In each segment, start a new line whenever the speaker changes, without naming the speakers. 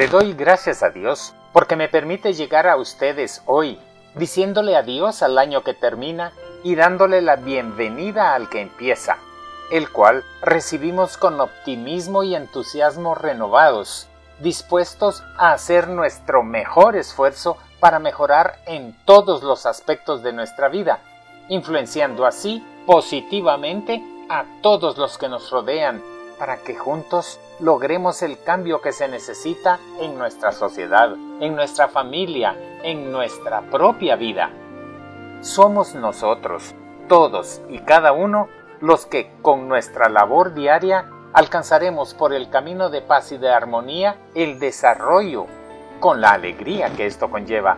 Le doy gracias a Dios porque me permite llegar a ustedes hoy, diciéndole adiós al año que termina y dándole la bienvenida al que empieza, el cual recibimos con optimismo y entusiasmo renovados, dispuestos a hacer nuestro mejor esfuerzo para mejorar en todos los aspectos de nuestra vida, influenciando así positivamente a todos los que nos rodean, para que juntos logremos el cambio que se necesita en nuestra sociedad, en nuestra familia, en nuestra propia vida. Somos nosotros, todos y cada uno, los que con nuestra labor diaria alcanzaremos por el camino de paz y de armonía el desarrollo, con la alegría que esto conlleva.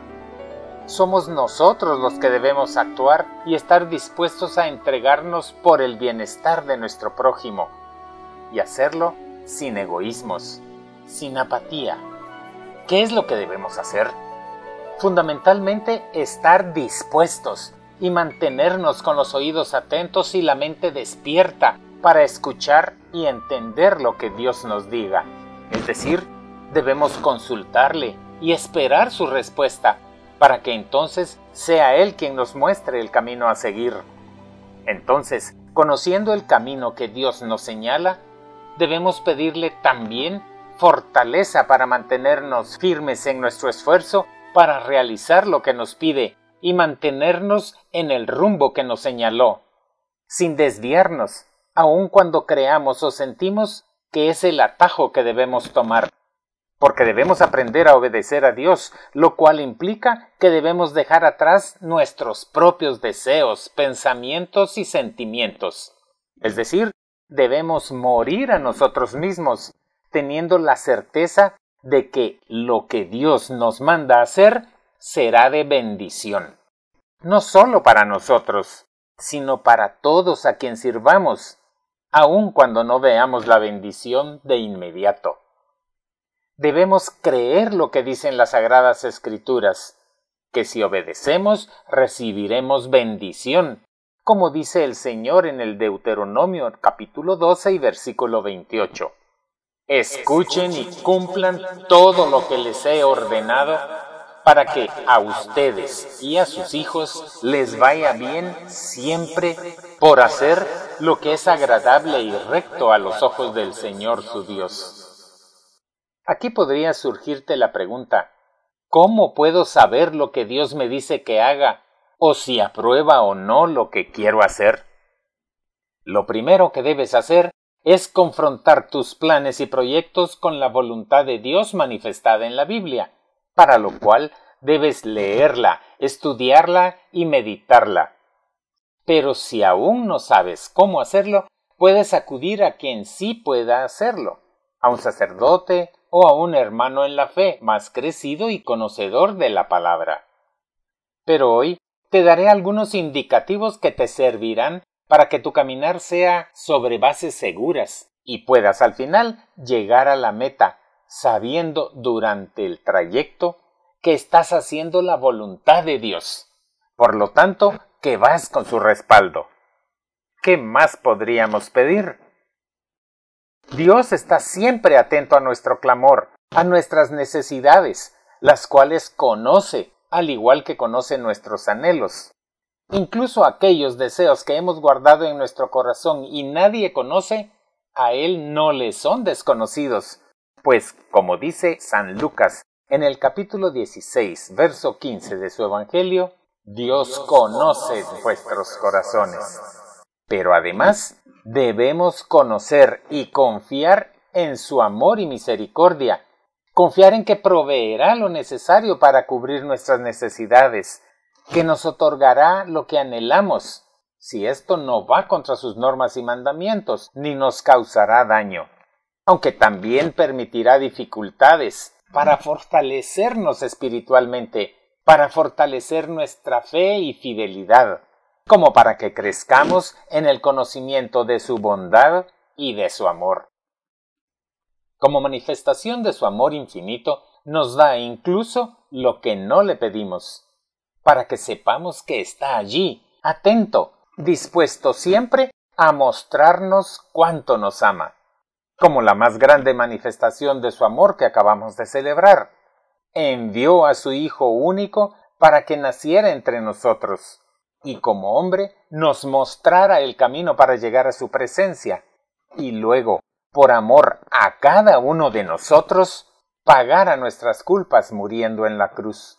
Somos nosotros los que debemos actuar y estar dispuestos a entregarnos por el bienestar de nuestro prójimo, y hacerlo sin egoísmos, sin apatía. ¿Qué es lo que debemos hacer? Fundamentalmente estar dispuestos y mantenernos con los oídos atentos y la mente despierta para escuchar y entender lo que Dios nos diga. Es decir, debemos consultarle y esperar su respuesta para que entonces sea Él quien nos muestre el camino a seguir. Entonces, conociendo el camino que Dios nos señala, debemos pedirle también fortaleza para mantenernos firmes en nuestro esfuerzo para realizar lo que nos pide y mantenernos en el rumbo que nos señaló, sin desviarnos, aun cuando creamos o sentimos que es el atajo que debemos tomar, porque debemos aprender a obedecer a Dios, lo cual implica que debemos dejar atrás nuestros propios deseos, pensamientos y sentimientos, es decir, debemos morir a nosotros mismos, teniendo la certeza de que lo que Dios nos manda hacer será de bendición, no solo para nosotros, sino para todos a quien sirvamos, aun cuando no veamos la bendición de inmediato. Debemos creer lo que dicen las sagradas escrituras, que si obedecemos recibiremos bendición, como dice el Señor en el Deuteronomio capítulo 12 y versículo 28. Escuchen y cumplan todo lo que les he ordenado para que a ustedes y a sus hijos les vaya bien siempre por hacer lo que es agradable y recto a los ojos del Señor su Dios. Aquí podría surgirte la pregunta, ¿cómo puedo saber lo que Dios me dice que haga o si aprueba o no lo que quiero hacer? Lo primero que debes hacer es confrontar tus planes y proyectos con la voluntad de Dios manifestada en la Biblia, para lo cual debes leerla, estudiarla y meditarla. Pero si aún no sabes cómo hacerlo, puedes acudir a quien sí pueda hacerlo, a un sacerdote o a un hermano en la fe más crecido y conocedor de la palabra. Pero hoy te daré algunos indicativos que te servirán para que tu caminar sea sobre bases seguras y puedas al final llegar a la meta sabiendo durante el trayecto que estás haciendo la voluntad de Dios. Por lo tanto, que vas con su respaldo. ¿Qué más podríamos pedir? Dios está siempre atento a nuestro clamor, a nuestras necesidades, las cuales conoce al igual que conoce nuestros anhelos. Incluso aquellos deseos que hemos guardado en nuestro corazón y nadie conoce, a Él no le son desconocidos, pues, como dice San Lucas en el capítulo 16, verso 15 de su Evangelio, Dios conoce vuestros corazones. Pero además, debemos conocer y confiar en su amor y misericordia, Confiar en que proveerá lo necesario para cubrir nuestras necesidades, que nos otorgará lo que anhelamos, si esto no va contra sus normas y mandamientos, ni nos causará daño, aunque también permitirá dificultades para fortalecernos espiritualmente, para fortalecer nuestra fe y fidelidad, como para que crezcamos en el conocimiento de su bondad y de su amor como manifestación de su amor infinito, nos da incluso lo que no le pedimos, para que sepamos que está allí, atento, dispuesto siempre a mostrarnos cuánto nos ama. como la más grande manifestación de su amor que acabamos de celebrar. Envió a su Hijo único para que naciera entre nosotros y como hombre nos mostrara el camino para llegar a su presencia y luego, por amor a cada uno de nosotros, pagara nuestras culpas muriendo en la cruz.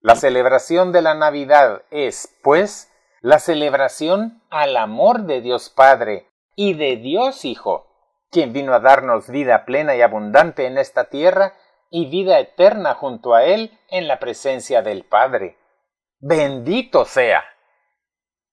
La celebración de la Navidad es, pues, la celebración al amor de Dios Padre y de Dios Hijo, quien vino a darnos vida plena y abundante en esta tierra y vida eterna junto a Él en la presencia del Padre. Bendito sea.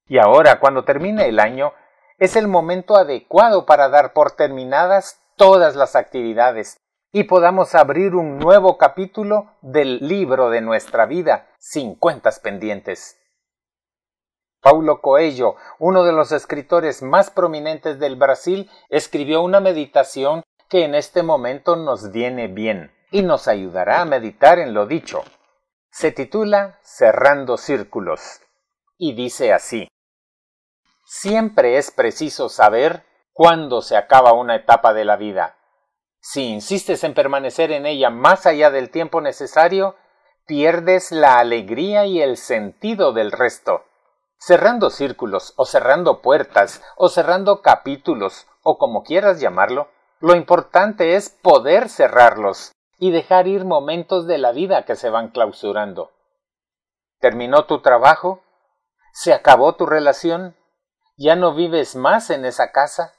Y ahora, cuando termine el año, es el momento adecuado para dar por terminadas todas las actividades y podamos abrir un nuevo capítulo del libro de nuestra vida sin cuentas pendientes. Paulo Coelho, uno de los escritores más prominentes del Brasil, escribió una meditación que en este momento nos viene bien y nos ayudará a meditar en lo dicho. Se titula Cerrando Círculos y dice así Siempre es preciso saber cuándo se acaba una etapa de la vida si insistes en permanecer en ella más allá del tiempo necesario, pierdes la alegría y el sentido del resto. Cerrando círculos, o cerrando puertas, o cerrando capítulos, o como quieras llamarlo, lo importante es poder cerrarlos y dejar ir momentos de la vida que se van clausurando. ¿Terminó tu trabajo? ¿Se acabó tu relación? ¿Ya no vives más en esa casa?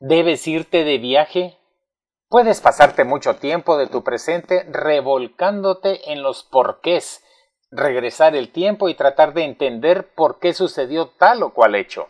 ¿Debes irte de viaje? Puedes pasarte mucho tiempo de tu presente revolcándote en los porqués, regresar el tiempo y tratar de entender por qué sucedió tal o cual hecho.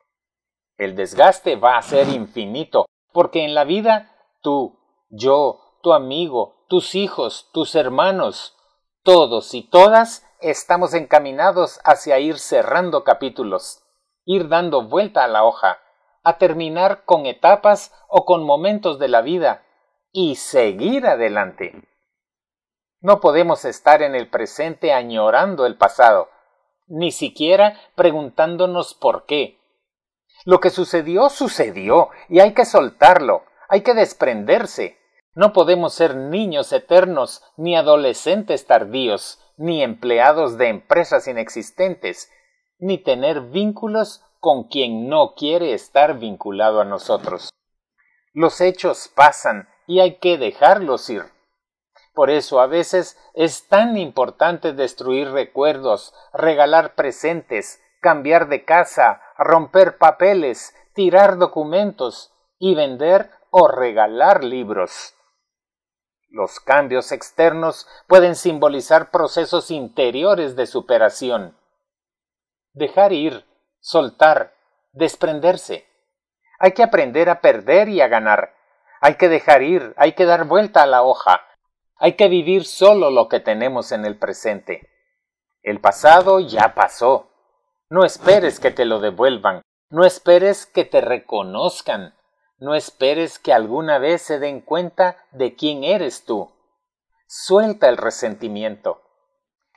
El desgaste va a ser infinito, porque en la vida tú, yo, tu amigo, tus hijos, tus hermanos, todos y todas estamos encaminados hacia ir cerrando capítulos, ir dando vuelta a la hoja, a terminar con etapas o con momentos de la vida y seguir adelante. No podemos estar en el presente añorando el pasado, ni siquiera preguntándonos por qué. Lo que sucedió, sucedió, y hay que soltarlo, hay que desprenderse. No podemos ser niños eternos, ni adolescentes tardíos, ni empleados de empresas inexistentes, ni tener vínculos con quien no quiere estar vinculado a nosotros. Los hechos pasan y hay que dejarlos ir. Por eso a veces es tan importante destruir recuerdos, regalar presentes, cambiar de casa, romper papeles, tirar documentos y vender o regalar libros. Los cambios externos pueden simbolizar procesos interiores de superación. Dejar ir, soltar, desprenderse. Hay que aprender a perder y a ganar, hay que dejar ir, hay que dar vuelta a la hoja, hay que vivir solo lo que tenemos en el presente. El pasado ya pasó. No esperes que te lo devuelvan, no esperes que te reconozcan, no esperes que alguna vez se den cuenta de quién eres tú. Suelta el resentimiento.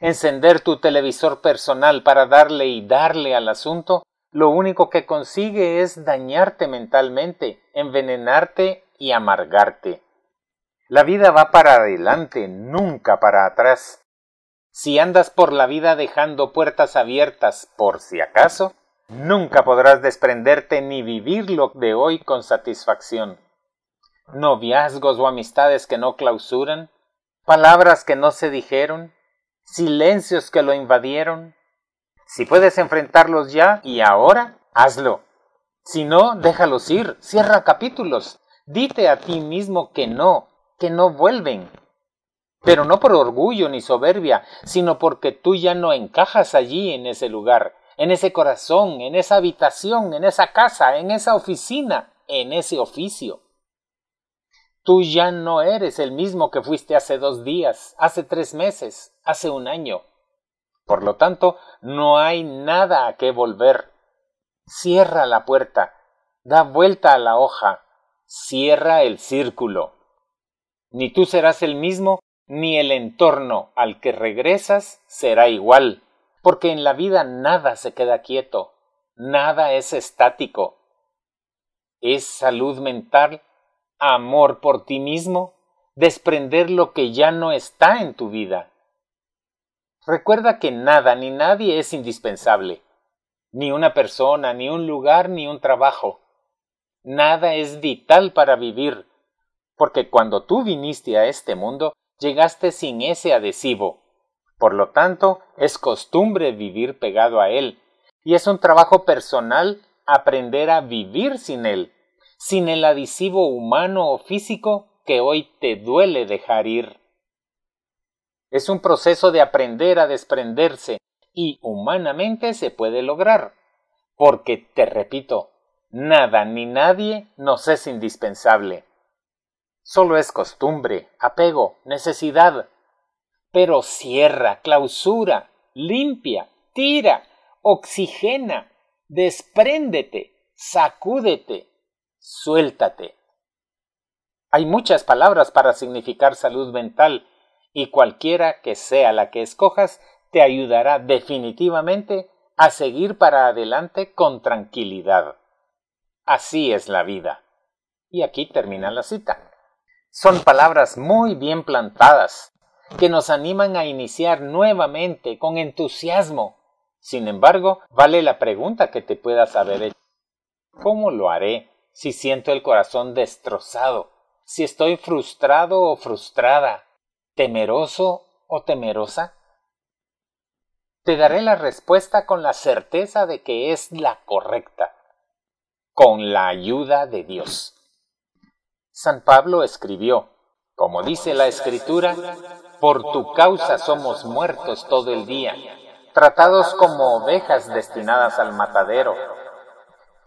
Encender tu televisor personal para darle y darle al asunto, lo único que consigue es dañarte mentalmente, envenenarte y amargarte. La vida va para adelante, nunca para atrás. Si andas por la vida dejando puertas abiertas por si acaso, nunca podrás desprenderte ni vivir lo de hoy con satisfacción. Noviazgos o amistades que no clausuran, palabras que no se dijeron, silencios que lo invadieron. Si puedes enfrentarlos ya y ahora, hazlo. Si no, déjalos ir, cierra capítulos, Dite a ti mismo que no, que no vuelven. Pero no por orgullo ni soberbia, sino porque tú ya no encajas allí en ese lugar, en ese corazón, en esa habitación, en esa casa, en esa oficina, en ese oficio. Tú ya no eres el mismo que fuiste hace dos días, hace tres meses, hace un año. Por lo tanto, no hay nada a qué volver. Cierra la puerta, da vuelta a la hoja, cierra el círculo. Ni tú serás el mismo, ni el entorno al que regresas será igual, porque en la vida nada se queda quieto, nada es estático. Es salud mental, amor por ti mismo, desprender lo que ya no está en tu vida. Recuerda que nada ni nadie es indispensable, ni una persona, ni un lugar, ni un trabajo. Nada es vital para vivir, porque cuando tú viniste a este mundo, llegaste sin ese adhesivo. Por lo tanto, es costumbre vivir pegado a él, y es un trabajo personal aprender a vivir sin él, sin el adhesivo humano o físico que hoy te duele dejar ir. Es un proceso de aprender a desprenderse y humanamente se puede lograr, porque, te repito, nada ni nadie nos es indispensable. Solo es costumbre, apego, necesidad. Pero cierra, clausura, limpia, tira, oxigena, despréndete, sacúdete, suéltate. Hay muchas palabras para significar salud mental y cualquiera que sea la que escojas te ayudará definitivamente a seguir para adelante con tranquilidad. Así es la vida. Y aquí termina la cita. Son palabras muy bien plantadas, que nos animan a iniciar nuevamente con entusiasmo. Sin embargo, vale la pregunta que te puedas haber hecho. ¿Cómo lo haré si siento el corazón destrozado? Si estoy frustrado o frustrada, temeroso o temerosa? Te daré la respuesta con la certeza de que es la correcta, con la ayuda de Dios. San Pablo escribió, como dice la Escritura, por tu causa somos muertos todo el día, tratados como ovejas destinadas al matadero.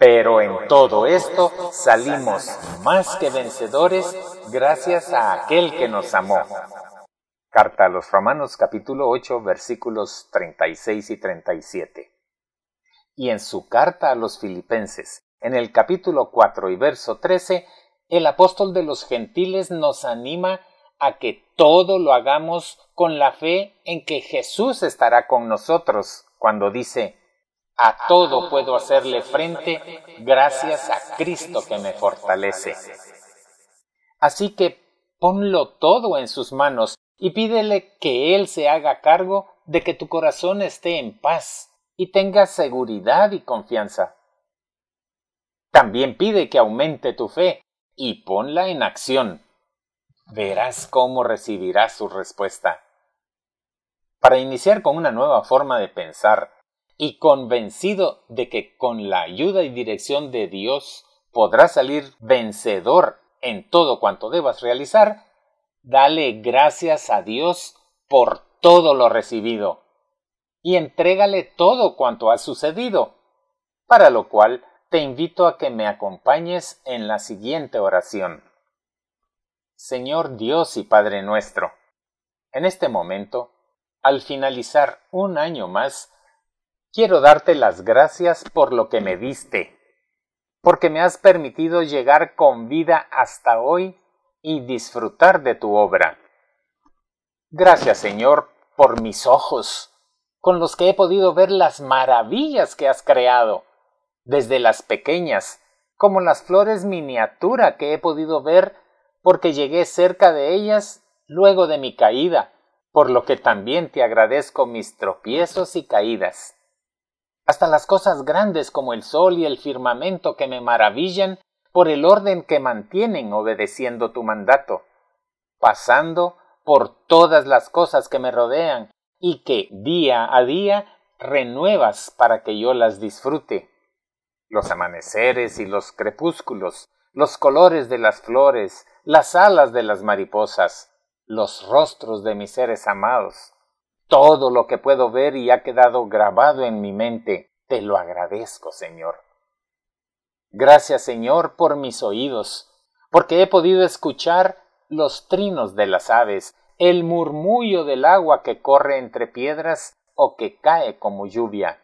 Pero en todo esto salimos más que vencedores gracias a aquel que nos amó. Carta a los Romanos capítulo 8 versículos 36 y 37. Y en su carta a los Filipenses, en el capítulo 4 y verso 13, el apóstol de los gentiles nos anima a que todo lo hagamos con la fe en que Jesús estará con nosotros cuando dice, a todo puedo hacerle frente gracias a Cristo que me fortalece. Así que ponlo todo en sus manos y pídele que Él se haga cargo de que tu corazón esté en paz y tenga seguridad y confianza. También pide que aumente tu fe y ponla en acción. Verás cómo recibirás su respuesta. Para iniciar con una nueva forma de pensar y convencido de que con la ayuda y dirección de Dios podrás salir vencedor en todo cuanto debas realizar, dale gracias a Dios por todo lo recibido y entrégale todo cuanto ha sucedido, para lo cual te invito a que me acompañes en la siguiente oración. Señor Dios y Padre nuestro, en este momento, al finalizar un año más, quiero darte las gracias por lo que me diste, porque me has permitido llegar con vida hasta hoy y disfrutar de tu obra. Gracias, Señor, por mis ojos, con los que he podido ver las maravillas que has creado desde las pequeñas, como las flores miniatura que he podido ver porque llegué cerca de ellas luego de mi caída, por lo que también te agradezco mis tropiezos y caídas. Hasta las cosas grandes como el sol y el firmamento que me maravillan por el orden que mantienen obedeciendo tu mandato, pasando por todas las cosas que me rodean y que día a día renuevas para que yo las disfrute los amaneceres y los crepúsculos, los colores de las flores, las alas de las mariposas, los rostros de mis seres amados. Todo lo que puedo ver y ha quedado grabado en mi mente, te lo agradezco, Señor. Gracias, Señor, por mis oídos, porque he podido escuchar los trinos de las aves, el murmullo del agua que corre entre piedras o que cae como lluvia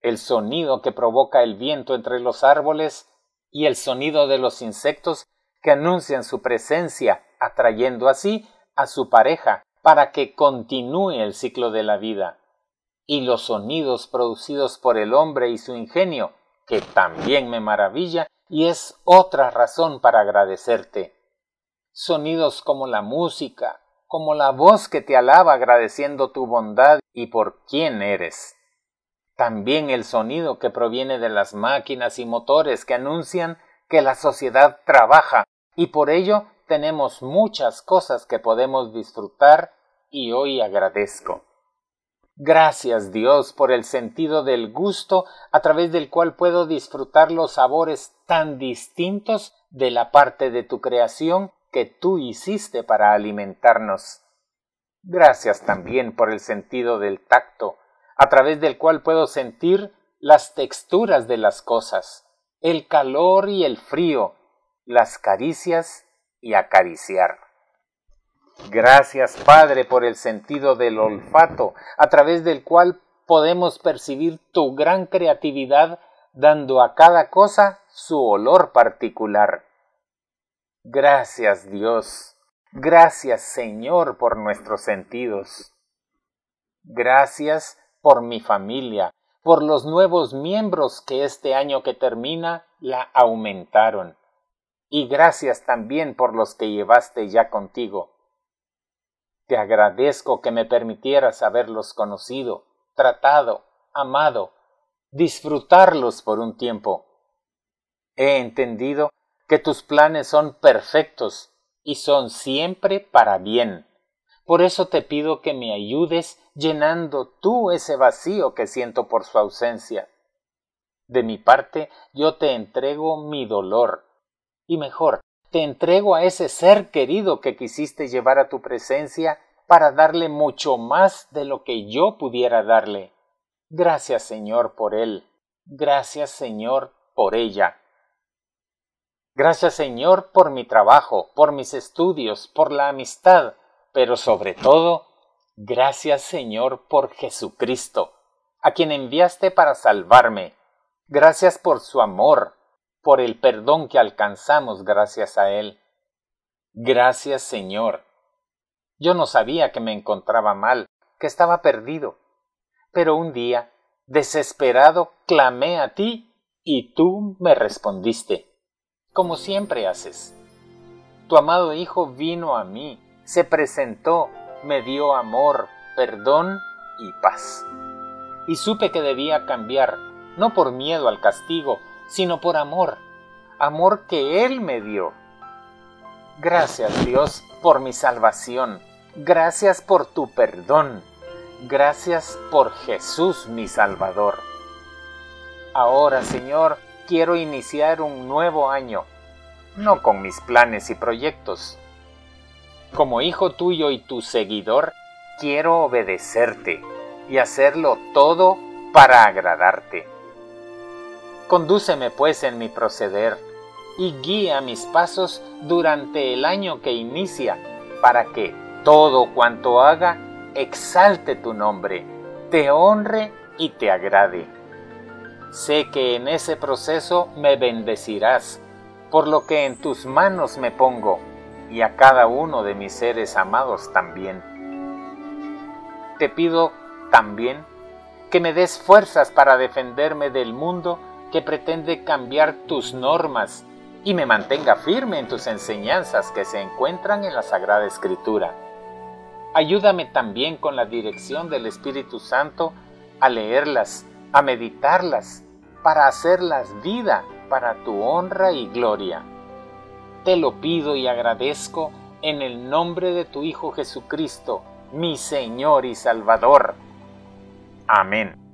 el sonido que provoca el viento entre los árboles y el sonido de los insectos que anuncian su presencia, atrayendo así a su pareja para que continúe el ciclo de la vida, y los sonidos producidos por el hombre y su ingenio, que también me maravilla y es otra razón para agradecerte. Sonidos como la música, como la voz que te alaba agradeciendo tu bondad y por quién eres. También el sonido que proviene de las máquinas y motores que anuncian que la sociedad trabaja y por ello tenemos muchas cosas que podemos disfrutar y hoy agradezco. Gracias Dios por el sentido del gusto a través del cual puedo disfrutar los sabores tan distintos de la parte de tu creación que tú hiciste para alimentarnos. Gracias también por el sentido del tacto, a través del cual puedo sentir las texturas de las cosas, el calor y el frío, las caricias y acariciar. Gracias, Padre, por el sentido del olfato, a través del cual podemos percibir tu gran creatividad, dando a cada cosa su olor particular. Gracias, Dios. Gracias, Señor, por nuestros sentidos. Gracias por mi familia, por los nuevos miembros que este año que termina la aumentaron. Y gracias también por los que llevaste ya contigo te agradezco que me permitieras haberlos conocido, tratado, amado, disfrutarlos por un tiempo. He entendido que tus planes son perfectos y son siempre para bien. Por eso te pido que me ayudes llenando tú ese vacío que siento por su ausencia. De mi parte, yo te entrego mi dolor, y mejor, te entrego a ese ser querido que quisiste llevar a tu presencia para darle mucho más de lo que yo pudiera darle. Gracias Señor por él. Gracias Señor por ella. Gracias Señor por mi trabajo, por mis estudios, por la amistad, pero sobre todo, gracias Señor por Jesucristo, a quien enviaste para salvarme. Gracias por su amor, por el perdón que alcanzamos gracias a Él. Gracias Señor. Yo no sabía que me encontraba mal, que estaba perdido. Pero un día, desesperado, clamé a ti y tú me respondiste, como siempre haces. Tu amado Hijo vino a mí, se presentó, me dio amor, perdón y paz. Y supe que debía cambiar, no por miedo al castigo, sino por amor, amor que Él me dio. Gracias Dios por mi salvación, gracias por tu perdón, gracias por Jesús mi Salvador. Ahora Señor, quiero iniciar un nuevo año, no con mis planes y proyectos. Como hijo tuyo y tu seguidor, quiero obedecerte y hacerlo todo para agradarte. Condúceme pues en mi proceder y guía mis pasos durante el año que inicia, para que todo cuanto haga exalte tu nombre, te honre y te agrade. Sé que en ese proceso me bendecirás, por lo que en tus manos me pongo, y a cada uno de mis seres amados también. Te pido también que me des fuerzas para defenderme del mundo que pretende cambiar tus normas y me mantenga firme en tus enseñanzas que se encuentran en la Sagrada Escritura. Ayúdame también con la dirección del Espíritu Santo a leerlas, a meditarlas, para hacerlas vida para tu honra y gloria. Te lo pido y agradezco en el nombre de tu Hijo Jesucristo, mi Señor y Salvador. Amén.